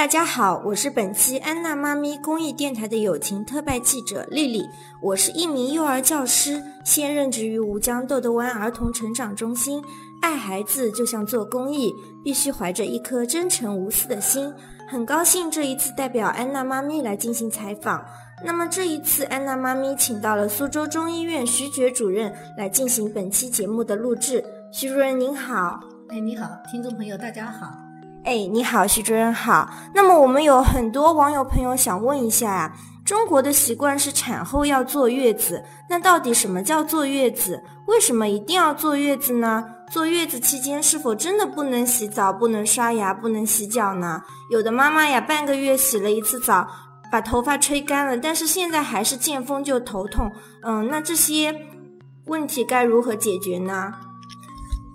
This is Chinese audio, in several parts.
大家好，我是本期安娜妈咪公益电台的友情特派记者丽丽。我是一名幼儿教师，现任职于吴江豆豆湾儿童成长中心。爱孩子就像做公益，必须怀着一颗真诚无私的心。很高兴这一次代表安娜妈咪来进行采访。那么这一次安娜妈咪请到了苏州中医院徐觉主任来进行本期节目的录制。徐主任您好，哎你好，听众朋友大家好。哎，你好，徐主任好。那么我们有很多网友朋友想问一下呀，中国的习惯是产后要坐月子，那到底什么叫坐月子？为什么一定要坐月子呢？坐月子期间是否真的不能洗澡、不能刷牙、不能洗脚呢？有的妈妈呀，半个月洗了一次澡，把头发吹干了，但是现在还是见风就头痛。嗯，那这些问题该如何解决呢？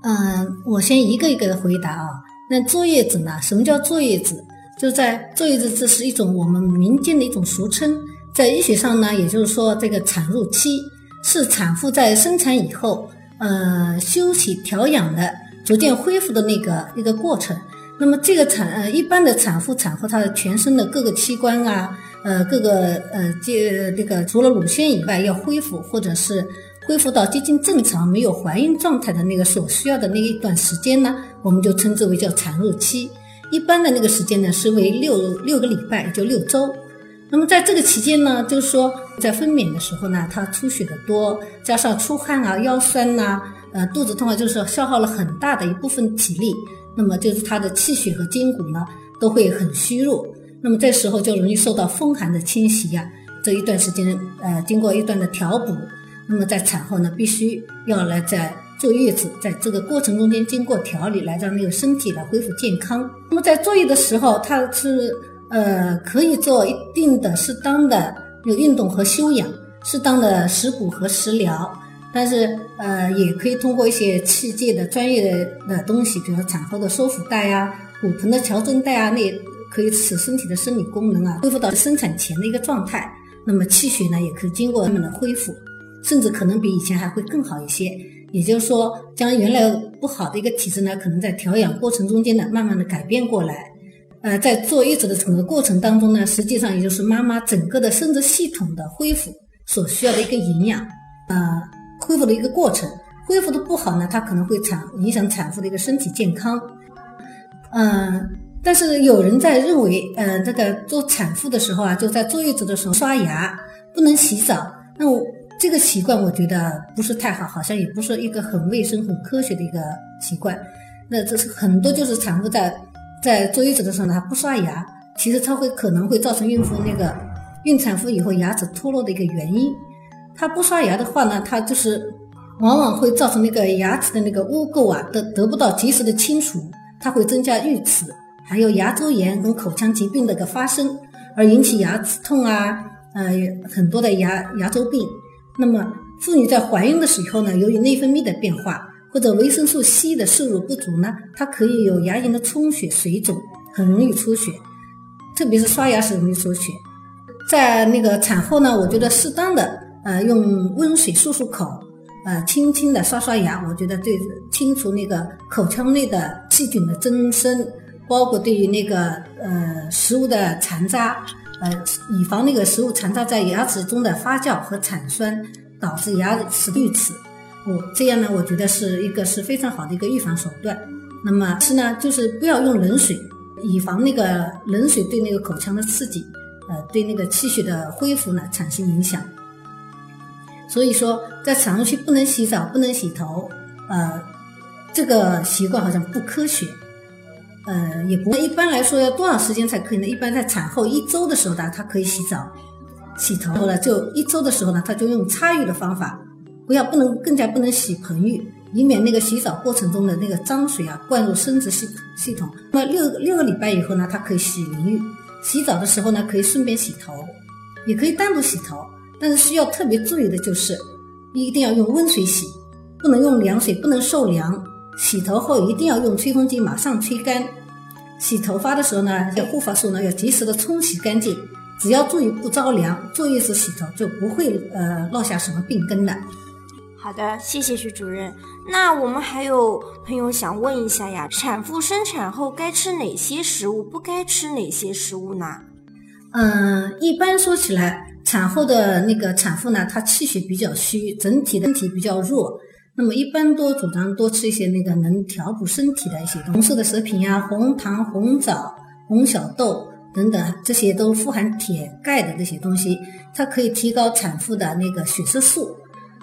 嗯，我先一个一个的回答啊。那坐月子呢？什么叫坐月子？就在坐月子，这是一种我们民间的一种俗称。在医学上呢，也就是说，这个产褥期是产妇在生产以后，呃，休息调养的，逐渐恢复的那个一个过程。那么这个产呃，一般的产妇产后，她的全身的各个器官啊，呃，各个呃，这这个除了乳腺以外，要恢复或者是。恢复到接近正常、没有怀孕状态的那个所需要的那一段时间呢，我们就称之为叫产褥期。一般的那个时间呢是为六六个礼拜，也就六周。那么在这个期间呢，就是说在分娩的时候呢，她出血的多，加上出汗啊、腰酸呐、呃肚子痛啊，就是消耗了很大的一部分体力。那么就是她的气血和筋骨呢都会很虚弱。那么这时候就容易受到风寒的侵袭呀。这一段时间，呃，经过一段的调补。那么在产后呢，必须要来在坐月子，在这个过程中间经过调理，来让那个身体来恢复健康。那么在坐月的时候，它是呃可以做一定的适当的有运动和休养，适当的食补和食疗，但是呃也可以通过一些器械的专业的东西，比如产后的收腹带呀、骨盆的矫正带啊，那可以使身体的生理功能啊恢复到生产前的一个状态。那么气血呢，也可以经过慢慢的恢复。甚至可能比以前还会更好一些，也就是说，将原来不好的一个体质呢，可能在调养过程中间呢，慢慢的改变过来。呃，在坐月子的整个过程当中呢，实际上也就是妈妈整个的生殖系统的恢复所需要的一个营养，呃，恢复的一个过程。恢复的不好呢，它可能会产影响产妇的一个身体健康。嗯，但是有人在认为，呃，这个做产妇的时候啊，就在坐月子的时候刷牙不能洗澡，那我。这个习惯我觉得不是太好，好像也不是一个很卫生、很科学的一个习惯。那这是很多就是产妇在在坐月子的时候呢，她不刷牙，其实它会可能会造成孕妇那个孕产妇以后牙齿脱落的一个原因。她不刷牙的话呢，她就是往往会造成那个牙齿的那个污垢啊得得不到及时的清除，它会增加龋齿，还有牙周炎跟口腔疾病的一个发生，而引起牙齿痛啊，呃很多的牙牙周病。那么，妇女在怀孕的时候呢，由于内分泌的变化或者维生素 C 的摄入不足呢，它可以有牙龈的充血、水肿，很容易出血，特别是刷牙时容易出血。在那个产后呢，我觉得适当的呃用温水漱漱口，呃轻轻的刷刷牙，我觉得对清除那个口腔内的细菌的增生，包括对于那个呃食物的残渣。呃，以防那个食物残渣在牙齿中的发酵和产酸，导致牙齿龋齿。我这样呢，我觉得是一个是非常好的一个预防手段。那么是呢，就是不要用冷水，以防那个冷水对那个口腔的刺激，呃，对那个气血的恢复呢产生影响。所以说，在产后期不能洗澡，不能洗头，呃，这个习惯好像不科学。呃，也不一般来说要多少时间才可以呢？一般在产后一周的时候呢，她可以洗澡、洗头了。就一周的时候呢，她就用擦浴的方法，不要不能更加不能洗盆浴，以免那个洗澡过程中的那个脏水啊灌入生殖系系统。那么六六个礼拜以后呢，她可以洗淋浴。洗澡的时候呢，可以顺便洗头，也可以单独洗头。但是需要特别注意的就是，一定要用温水洗，不能用凉水，不能受凉。洗头后一定要用吹风机马上吹干。洗头发的时候呢，要护发素呢要及时的冲洗干净。只要注意不着凉，坐月子洗头就不会呃落下什么病根的。好的，谢谢徐主任。那我们还有朋友想问一下呀，产妇生产后该吃哪些食物，不该吃哪些食物呢？嗯，一般说起来，产后的那个产妇呢，她气血比较虚，整体的身体比较弱，那么一般多主张多吃一些那个能调补身体的一些红色的食品呀，红糖、红枣、红小豆等等，这些都富含铁、钙的这些东西，它可以提高产妇的那个血色素。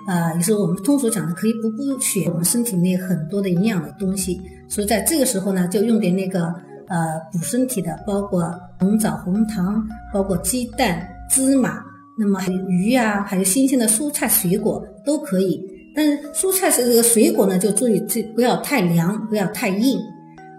啊，也是我们通俗讲的，可以补补血，我们身体内很多的营养的东西。所以在这个时候呢，就用点那个呃补身体的，包括红枣、红糖，包括鸡蛋、芝麻，那么还有鱼啊，还有新鲜的蔬菜水果都可以。但是蔬菜是这个水果呢，就注意这不要太凉，不要太硬。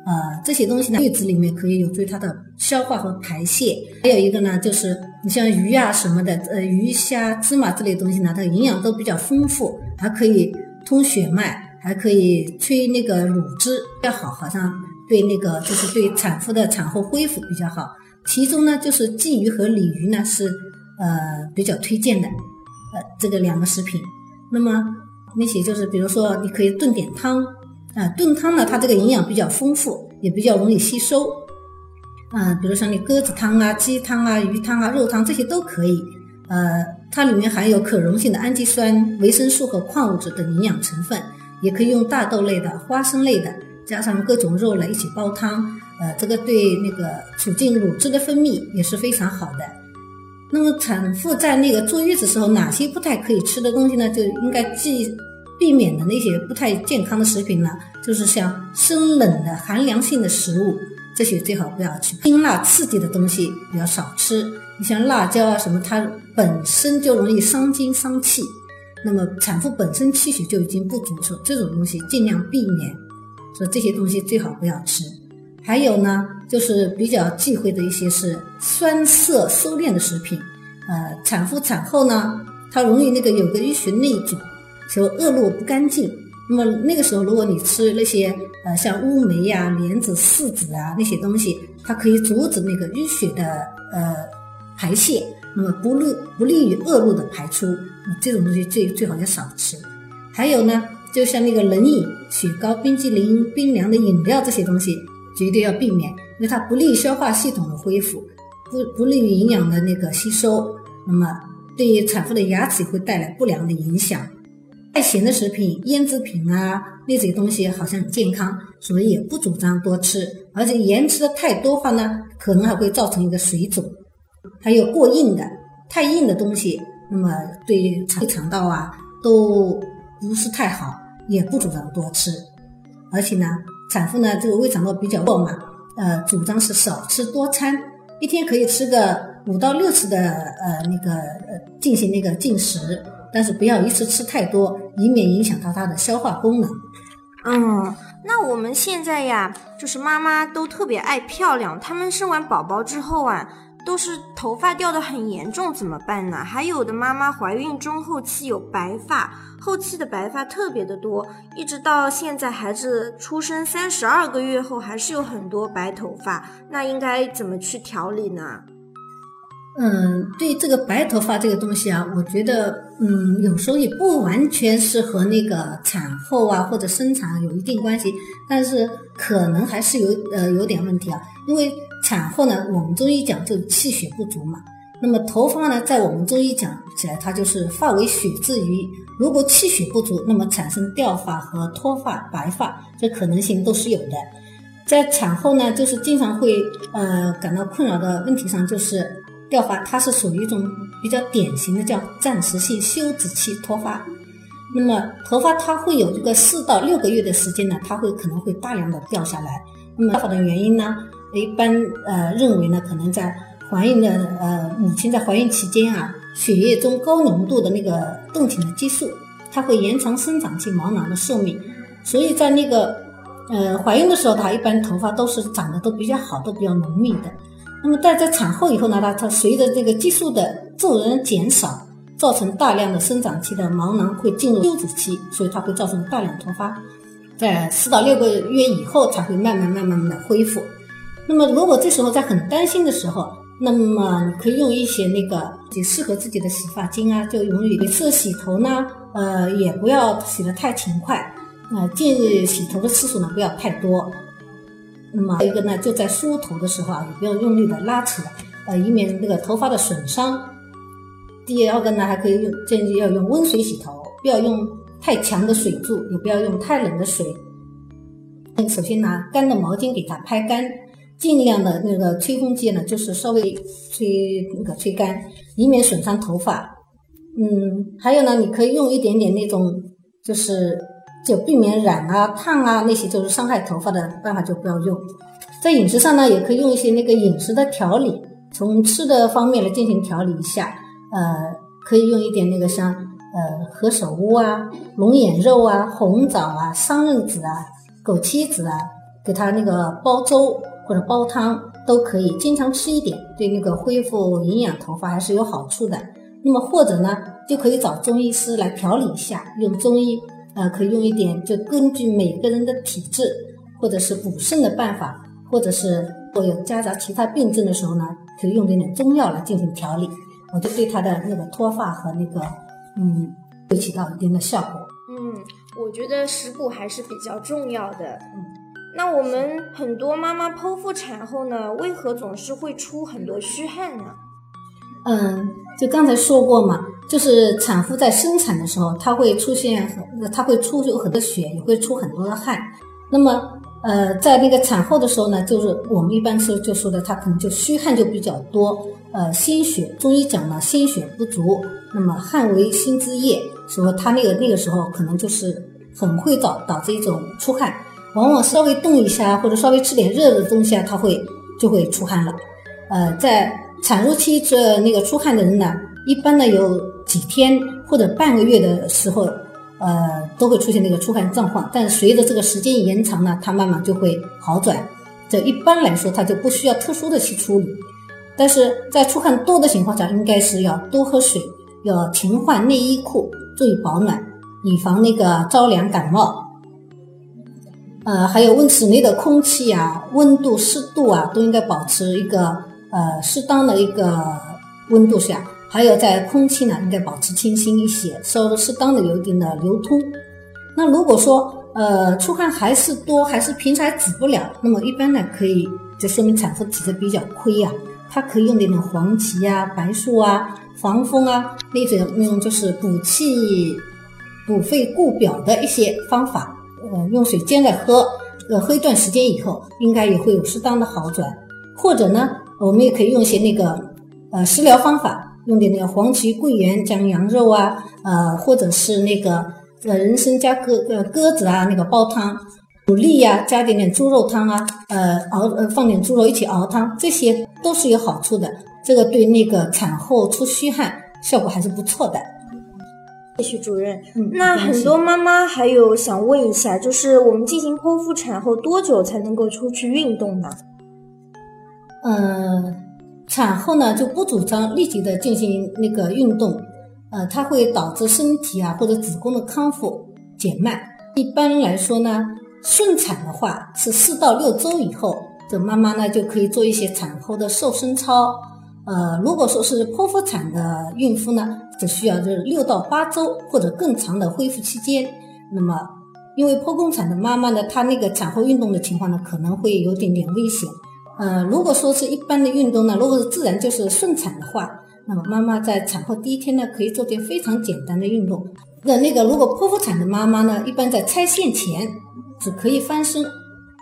啊，这些东西呢，月子里面可以有助于它的消化和排泄。还有一个呢，就是你像鱼啊什么的，呃，鱼虾、芝麻这类东西呢，它的营养都比较丰富，还可以通血脉，还可以催那个乳汁，比较好，好像对那个就是对产妇的产后恢复比较好。其中呢，就是鲫鱼和鲤鱼呢是呃比较推荐的，呃，这个两个食品。那么那些就是比如说你可以炖点汤。啊，炖汤呢，它这个营养比较丰富，也比较容易吸收。啊，比如像你鸽子汤啊、鸡汤啊、鱼汤啊、肉汤这些都可以。呃，它里面含有可溶性的氨基酸、维生素和矿物质等营养成分，也可以用大豆类的、花生类的，加上各种肉类一起煲汤。呃，这个对那个促进乳汁的分泌也是非常好的。那么产妇在那个坐月子时候，哪些不太可以吃的东西呢？就应该忌。避免的那些不太健康的食品呢，就是像生冷的寒凉性的食物，这些最好不要吃。辛辣刺激的东西比较少吃。你像辣椒啊什么，它本身就容易伤筋伤气。那么产妇本身气血就已经不足，说这种东西尽量避免。说这些东西最好不要吃。还有呢，就是比较忌讳的一些是酸涩收敛的食品。呃，产妇产后呢，她容易那个有个淤血内阻。就恶露不干净，那么那个时候，如果你吃那些呃像乌梅呀、莲子、柿子啊那些东西，它可以阻止那个淤血的呃排泄，那么不利不利于恶露的排出，这种东西最最好要少吃。还有呢，就像那个冷饮、雪糕、冰激凌、冰凉的饮料这些东西，绝对要避免，因为它不利于消化系统的恢复，不不利于营养的那个吸收，那么对于产妇的牙齿会带来不良的影响。太咸的食品、腌制品啊，那些东西好像很健康，所以也不主张多吃。而且盐吃的太多话呢，可能还会造成一个水肿。还有过硬的、太硬的东西，那么对肠肠道啊都不是太好，也不主张多吃。而且呢，产妇呢这个胃肠道比较弱嘛，呃，主张是少吃多餐，一天可以吃个五到六次的呃那个呃进行那个进食。但是不要一次吃太多，以免影响到她的消化功能。嗯，那我们现在呀，就是妈妈都特别爱漂亮，她们生完宝宝之后啊，都是头发掉的很严重，怎么办呢？还有的妈妈怀孕中后期有白发，后期的白发特别的多，一直到现在孩子出生三十二个月后，还是有很多白头发，那应该怎么去调理呢？嗯，对这个白头发这个东西啊，我觉得，嗯，有时候也不完全是和那个产后啊或者生产有一定关系，但是可能还是有呃有点问题啊。因为产后呢，我们中医讲就气血不足嘛。那么头发呢，在我们中医讲起来，它就是发为血之余，如果气血不足，那么产生掉发和脱发、白发，这可能性都是有的。在产后呢，就是经常会呃感到困扰的问题上就是。掉发，它是属于一种比较典型的叫暂时性休止期脱发。那么头发它会有这个四到六个月的时间呢，它会可能会大量的掉下来。那么掉发的原因呢，一般呃认为呢，可能在怀孕的呃母亲在怀孕期间啊，血液中高浓度的那个动情的激素，它会延长生长期毛囊的寿命，所以在那个呃怀孕的时候，它一般头发都是长得都比较好，都比较浓密的。那么，但在产后以后呢，它它随着这个激素的骤然减少，造成大量的生长期的毛囊会进入休止期，所以它会造成大量脱发，在四到六个月以后才会慢慢慢慢的恢复。那么，如果这时候在很担心的时候，那么你可以用一些那个就适合自己的洗发精啊，就用于每次洗头呢，呃，也不要洗得太勤快，呃，建议洗头的次数呢不要太多。那么一个呢，就在梳头的时候啊，也不要用力的拉扯，呃，以免那个头发的损伤。第二个呢，还可以用建议要用温水洗头，不要用太强的水柱，也不要用太冷的水。首先拿干的毛巾给它拍干，尽量的那个吹风机呢，就是稍微吹那个吹干，以免损伤头发。嗯，还有呢，你可以用一点点那种，就是就避免染啊、烫啊那些就是伤害头发的办法就不要用。在饮食上呢，也可以用一些那个饮食的调理，从吃的方面来进行调理一下。呃，可以用一点那个像呃何首乌啊、龙眼肉啊、红枣啊、桑葚子啊。枸杞子啊，给它那个煲粥或者煲汤都可以，经常吃一点，对那个恢复营养头发还是有好处的。那么或者呢，就可以找中医师来调理一下，用中医呃可以用一点，就根据每个人的体质或者是补肾的办法，或者是如果有夹杂其他病症的时候呢，可以用点点中药来进行调理，我就对他的那个脱发和那个嗯，会起到一定的效果。嗯。我觉得食补还是比较重要的。嗯，那我们很多妈妈剖腹产后呢，为何总是会出很多虚汗呢？嗯，就刚才说过嘛，就是产妇在生产的时候，她会出现很，她会出有很多血，也会出很多的汗。那么，呃，在那个产后的时候呢，就是我们一般说就说的，她可能就虚汗就比较多，呃，心血，中医讲呢，心血不足。那么汗为心之液，所以她那个那个时候可能就是很会导导致一种出汗，往往稍微动一下或者稍微吃点热的东西啊，他会就会出汗了。呃，在产褥期这那个出汗的人呢，一般呢有几天或者半个月的时候，呃，都会出现那个出汗状况。但随着这个时间延长呢，它慢慢就会好转。这一般来说，它就不需要特殊的去处理。但是在出汗多的情况下，应该是要多喝水。要勤换内衣裤，注意保暖，以防那个着凉感冒。呃，还有温室内的空气啊，温度、湿度啊，都应该保持一个呃适当的一个温度下。还有在空气呢，应该保持清新一些，稍微适当的有一定的流通。那如果说呃出汗还是多，还是平时还止不了，那么一般呢可以，就说明产妇体质比较亏呀。它可以用点种黄芪啊、白术啊。防风啊，那种那种就是补气、补肺、固表的一些方法，呃，用水煎着喝，呃，喝一段时间以后，应该也会有适当的好转。或者呢，我们也可以用一些那个呃食疗方法，用点那个黄芪、桂圆加羊肉啊，呃，或者是那个呃人参加鸽呃鸽子啊，那个煲汤，牡蛎呀加点点猪肉汤啊，呃熬呃放点猪肉一起熬汤，这些都是有好处的。这个对那个产后出虚汗效果还是不错的。谢谢主任。那很多妈妈还有想问一下，就是我们进行剖腹产后多久才能够出去运动呢？嗯，产后呢就不主张立即的进行那个运动，呃，它会导致身体啊或者子宫的康复减慢。一般来说呢，顺产的话是四到六周以后，这妈妈呢就可以做一些产后的瘦身操。呃，如果说是剖腹产的孕妇呢，只需要就是六到八周或者更长的恢复期间。那么，因为剖宫产的妈妈呢，她那个产后运动的情况呢，可能会有点点危险。呃，如果说是一般的运动呢，如果是自然就是顺产的话，那么妈妈在产后第一天呢，可以做点非常简单的运动。那那个如果剖腹产的妈妈呢，一般在拆线前只可以翻身，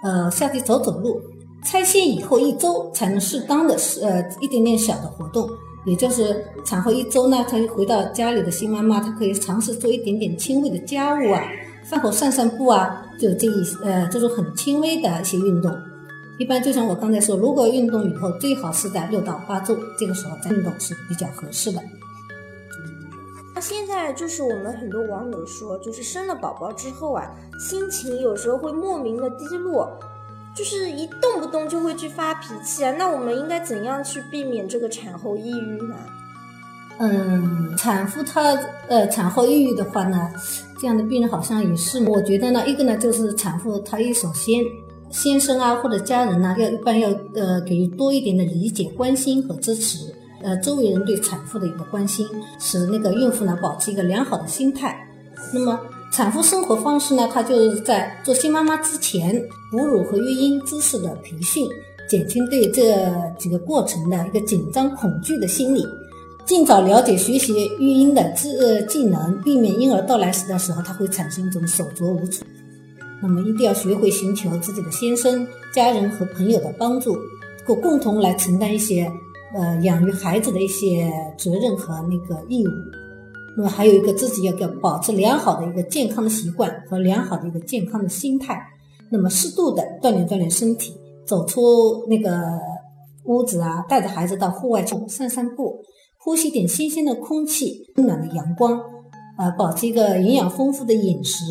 呃，下去走走路。拆线以后一周才能适当的是呃一点点小的活动，也就是产后一周呢，她回到家里的新妈妈，她可以尝试做一点点轻微的家务啊，饭后散散步啊，就这一呃这种很轻微的一些运动。一般就像我刚才说，如果运动以后最好是在六到八周这个时候再运动是比较合适的。那现在就是我们很多网友说，就是生了宝宝之后啊，心情有时候会莫名的低落。就是一动不动就会去发脾气啊，那我们应该怎样去避免这个产后抑郁呢？嗯，产妇她呃产后抑郁的话呢，这样的病人好像也是，我觉得呢，一个呢就是产妇她一首先先生啊或者家人呢，要一般要呃给予多一点的理解、关心和支持。呃，周围人对产妇的一个关心，使那个孕妇呢保持一个良好的心态。那么，产妇生活方式呢，它就是在做新妈妈之前，哺乳和育婴知识的培训，减轻对这几个过程的一个紧张恐惧的心理，尽早了解学习育婴的知技能，避免婴儿到来时的时候，他会产生一种手足无措。那么，一定要学会寻求自己的先生、家人和朋友的帮助，共共同来承担一些。呃，养育孩子的一些责任和那个义务，那么还有一个自己要个保持良好的一个健康的习惯和良好的一个健康的心态，那么适度的锻炼锻炼身体，走出那个屋子啊，带着孩子到户外去散散步，呼吸点新鲜的空气，温暖的阳光，呃，保持一个营养丰富的饮食，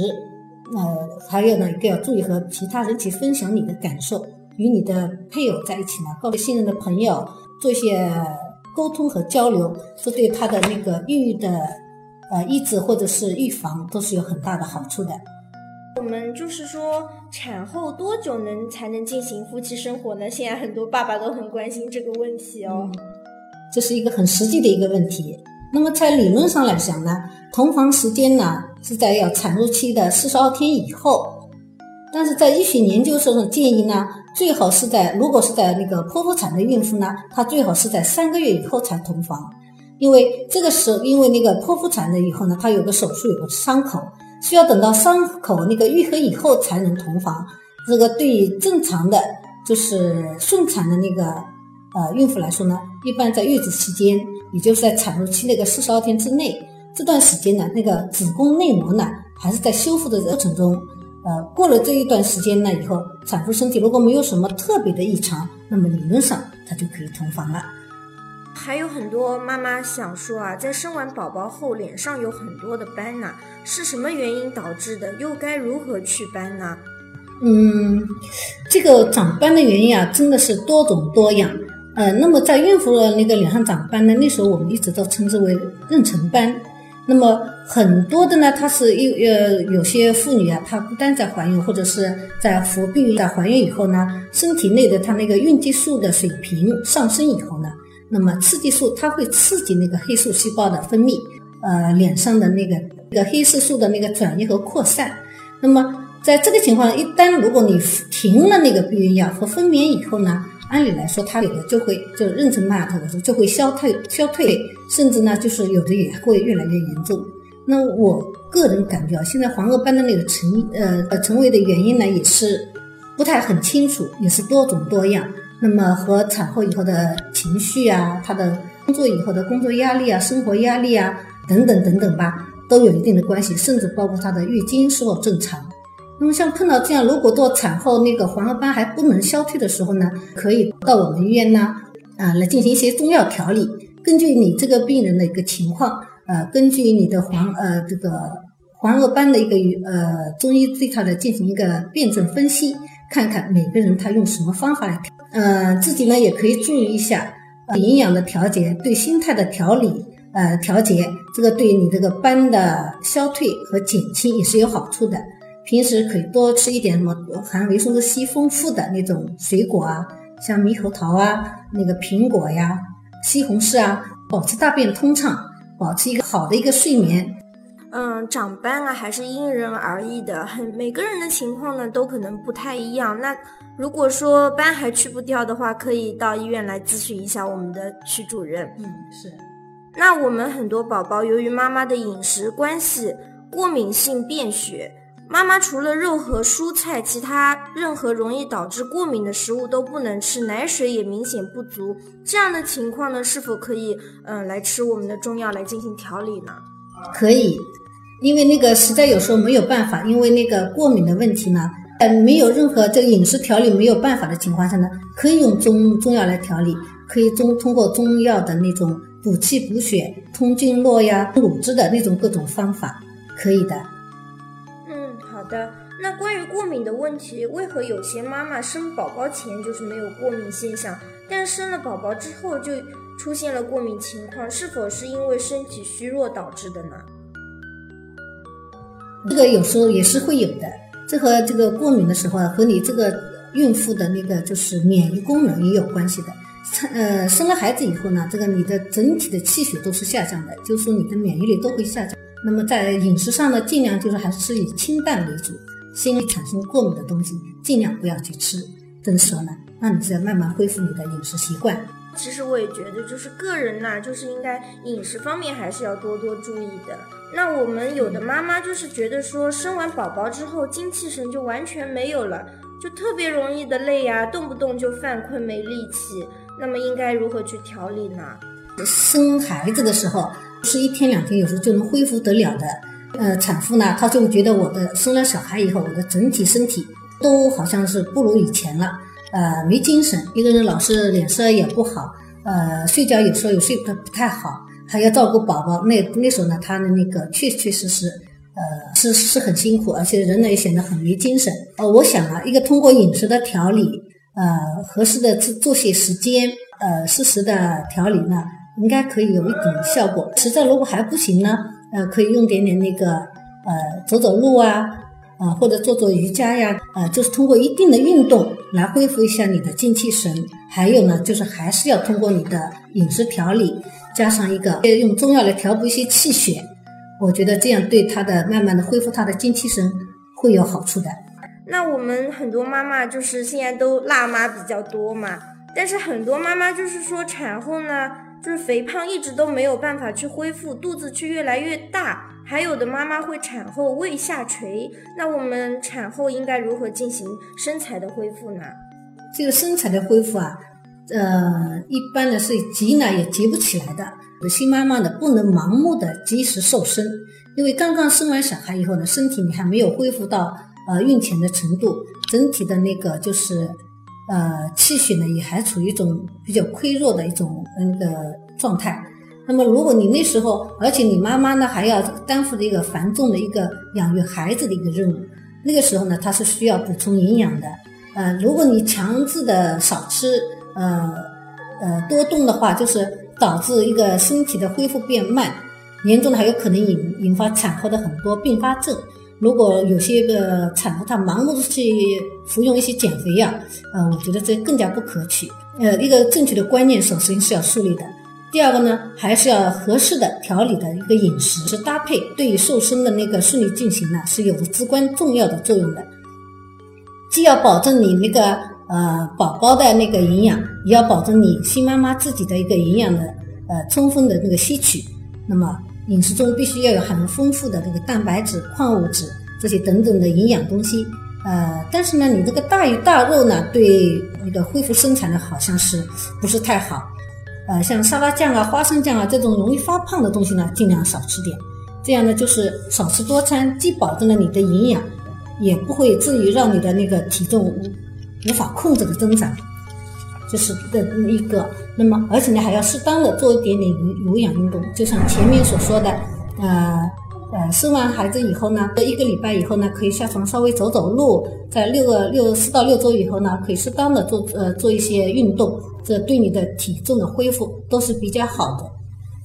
呃，还有呢，一个要注意和其他人去分享你的感受，与你的配偶在一起呢，告诉信任的朋友。做一些沟通和交流，这对他的那个孕育的呃抑制或者是预防都是有很大的好处的。我们就是说，产后多久能才能进行夫妻生活呢？现在很多爸爸都很关心这个问题哦。这是一个很实际的一个问题。那么在理论上来讲呢，同房时间呢是在要产褥期的四十二天以后。但是在医学研究上的建议呢，最好是在如果是在那个剖腹产的孕妇呢，她最好是在三个月以后才同房，因为这个时候，因为那个剖腹产的以后呢，她有个手术有个伤口，需要等到伤口那个愈合以后才能同房。这个对于正常的就是顺产的那个呃孕妇来说呢，一般在月子期间，也就是在产褥期那个四十二天之内，这段时间呢，那个子宫内膜呢还是在修复的过程中。呃，过了这一段时间呢以后，产妇身体如果没有什么特别的异常，那么理论上她就可以同房了。还有很多妈妈想说啊，在生完宝宝后脸上有很多的斑呢，是什么原因导致的？又该如何祛斑呢？嗯，这个长斑的原因啊，真的是多种多样。呃，那么在孕妇的那个脸上长斑呢，那时候我们一直都称之为妊娠斑。那么很多的呢，它是有呃有些妇女啊，她不单在怀孕或者是在服避孕在怀孕以后呢，身体内的它那个孕激素的水平上升以后呢，那么刺激素它会刺激那个黑素细胞的分泌，呃脸上的那个那个黑色素的那个转移和扩散。那么在这个情况，一旦如果你停了那个避孕药和分娩以后呢？按理来说，它有的就会就妊娠斑它的时候就会消退消退，甚至呢就是有的也会越来越严重。那我个人感觉啊，现在黄褐斑的那个成呃呃成为的原因呢也是不太很清楚，也是多种多样。那么和产后以后的情绪啊，她的工作以后的工作压力啊、生活压力啊等等等等吧，都有一定的关系，甚至包括她的月经是否正常。那么像碰到这样，如果到产后那个黄褐斑还不能消退的时候呢，可以到我们医院呢，啊，来进行一些中药调理。根据你这个病人的一个情况，呃，根据你的黄呃这个黄褐斑的一个呃中医对它的进行一个辩证分析，看看每个人他用什么方法来调。呃，自己呢也可以注意一下呃营养的调节，对心态的调理呃调节，这个对你这个斑的消退和减轻也是有好处的。平时可以多吃一点什么含维生素 C 丰富的那种水果啊，像猕猴桃啊、那个苹果呀、西红柿啊，保持大便通畅，保持一个好的一个睡眠。嗯，长斑啊还是因人而异的，很每个人的情况呢都可能不太一样。那如果说斑还去不掉的话，可以到医院来咨询一下我们的徐主任。嗯，是。那我们很多宝宝由于妈妈的饮食关系，过敏性便血。妈妈除了肉和蔬菜，其他任何容易导致过敏的食物都不能吃，奶水也明显不足。这样的情况呢，是否可以嗯来吃我们的中药来进行调理呢？可以，因为那个实在有时候没有办法，因为那个过敏的问题呢，在没有任何这个饮食调理没有办法的情况下呢，可以用中中药来调理，可以中通过中药的那种补气补血、通经络呀、乳汁的那种各种方法，可以的。嗯，好的那关于过敏的问题，为何有些妈妈生宝宝前就是没有过敏现象，但生了宝宝之后就出现了过敏情况？是否是因为身体虚弱导致的呢？这个有时候也是会有的，这和这个过敏的时候和你这个孕妇的那个就是免疫功能也有关系的。呃，生了孩子以后呢，这个你的整体的气血都是下降的，就是说你的免疫力都会下降。那么在饮食上呢，尽量就是还是以清淡为主，心里产生过敏的东西尽量不要去吃。这个时候呢，那你再慢慢恢复你的饮食习惯。其实我也觉得，就是个人呐，就是应该饮食方面还是要多多注意的。那我们有的妈妈就是觉得说，生完宝宝之后精气神就完全没有了，就特别容易的累呀，动不动就犯困没力气。那么应该如何去调理呢？生孩子的时候是一天两天，有时候就能恢复得了的。呃，产妇呢，她就觉得我的生了小孩以后，我的整体身体都好像是不如以前了。呃，没精神，一个人老是脸色也不好，呃，睡觉有时候也睡得不太好，还要照顾宝宝。那那时候呢，他的那个确确实实，呃，是是很辛苦，而且人呢也显得很没精神。呃，我想啊，一个通过饮食的调理，呃，合适的作作息时间，呃，适时的调理呢，应该可以有一点效果。实在如果还不行呢，呃，可以用点点那个，呃，走走路啊。啊，或者做做瑜伽呀，呃，就是通过一定的运动来恢复一下你的精气神。还有呢，就是还是要通过你的饮食调理，加上一个用中药来调补一些气血。我觉得这样对他的慢慢的恢复他的精气神会有好处的。那我们很多妈妈就是现在都辣妈比较多嘛，但是很多妈妈就是说产后呢，就是肥胖一直都没有办法去恢复，肚子却越来越大。还有的妈妈会产后胃下垂，那我们产后应该如何进行身材的恢复呢？这个身材的恢复啊，呃，一般呢是急呢也急不起来的。新妈妈呢不能盲目的及时瘦身，因为刚刚生完小孩以后呢，身体你还没有恢复到呃孕前的程度，整体的那个就是呃气血呢也还处于一种比较亏弱的一种那个状态。那么，如果你那时候，而且你妈妈呢还要担负着一个繁重的一个养育孩子的一个任务，那个时候呢，她是需要补充营养的。呃，如果你强制的少吃，呃呃多动的话，就是导致一个身体的恢复变慢，严重的还有可能引引发产后的很多并发症。如果有些个产妇她盲目的去服用一些减肥药，呃，我觉得这更加不可取。呃，一个正确的观念首先是要树立的。第二个呢，还是要合适的。调理的。一个饮食是搭配，对于瘦身的。那个顺利进行呢，是有着至关重要的。作用的。既要保证你那个呃宝宝的。那个营养，也要保证你新妈妈自己的。一个营养的。呃充分的。那个吸取。那么饮食中必须要有很丰富的。这个蛋白质、矿物质这些等等的。营养东西。呃，但是呢，你这个大鱼大肉呢，对那个恢复生产呢，好像是不是太好。呃，像沙拉酱啊、花生酱啊这种容易发胖的东西呢，尽量少吃点。这样呢，就是少吃多餐，既保证了你的营养，也不会至于让你的那个体重无法控制的增长。这是的一个。那么，而且呢，还要适当的做一点点有有氧运动，就像前面所说的，呃。呃，生完孩子以后呢，一个礼拜以后呢，可以下床稍微走走路，在六个六四到六周以后呢，可以适当的做呃做一些运动，这对你的体重的恢复都是比较好的。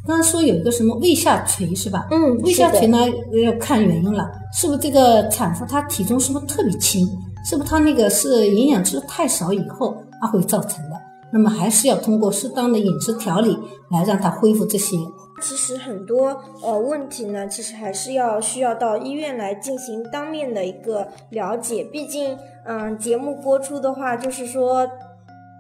刚刚说有一个什么胃下垂是吧？嗯，胃下垂呢要看原因了，是不是这个产妇她体重是不是特别轻？是不是她那个是营养吃的太少以后它会造成的？那么还是要通过适当的饮食调理来让她恢复这些。其实很多呃问题呢，其实还是要需要到医院来进行当面的一个了解。毕竟，嗯，节目播出的话，就是说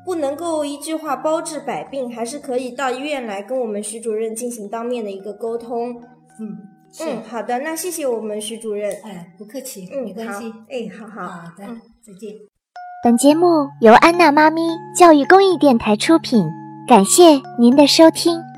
不能够一句话包治百病，还是可以到医院来跟我们徐主任进行当面的一个沟通。嗯嗯，好的，那谢谢我们徐主任。哎，不客气，嗯，没关系。哎，好好好的，再见。本节目由安娜妈咪教育公益电台出品，感谢您的收听。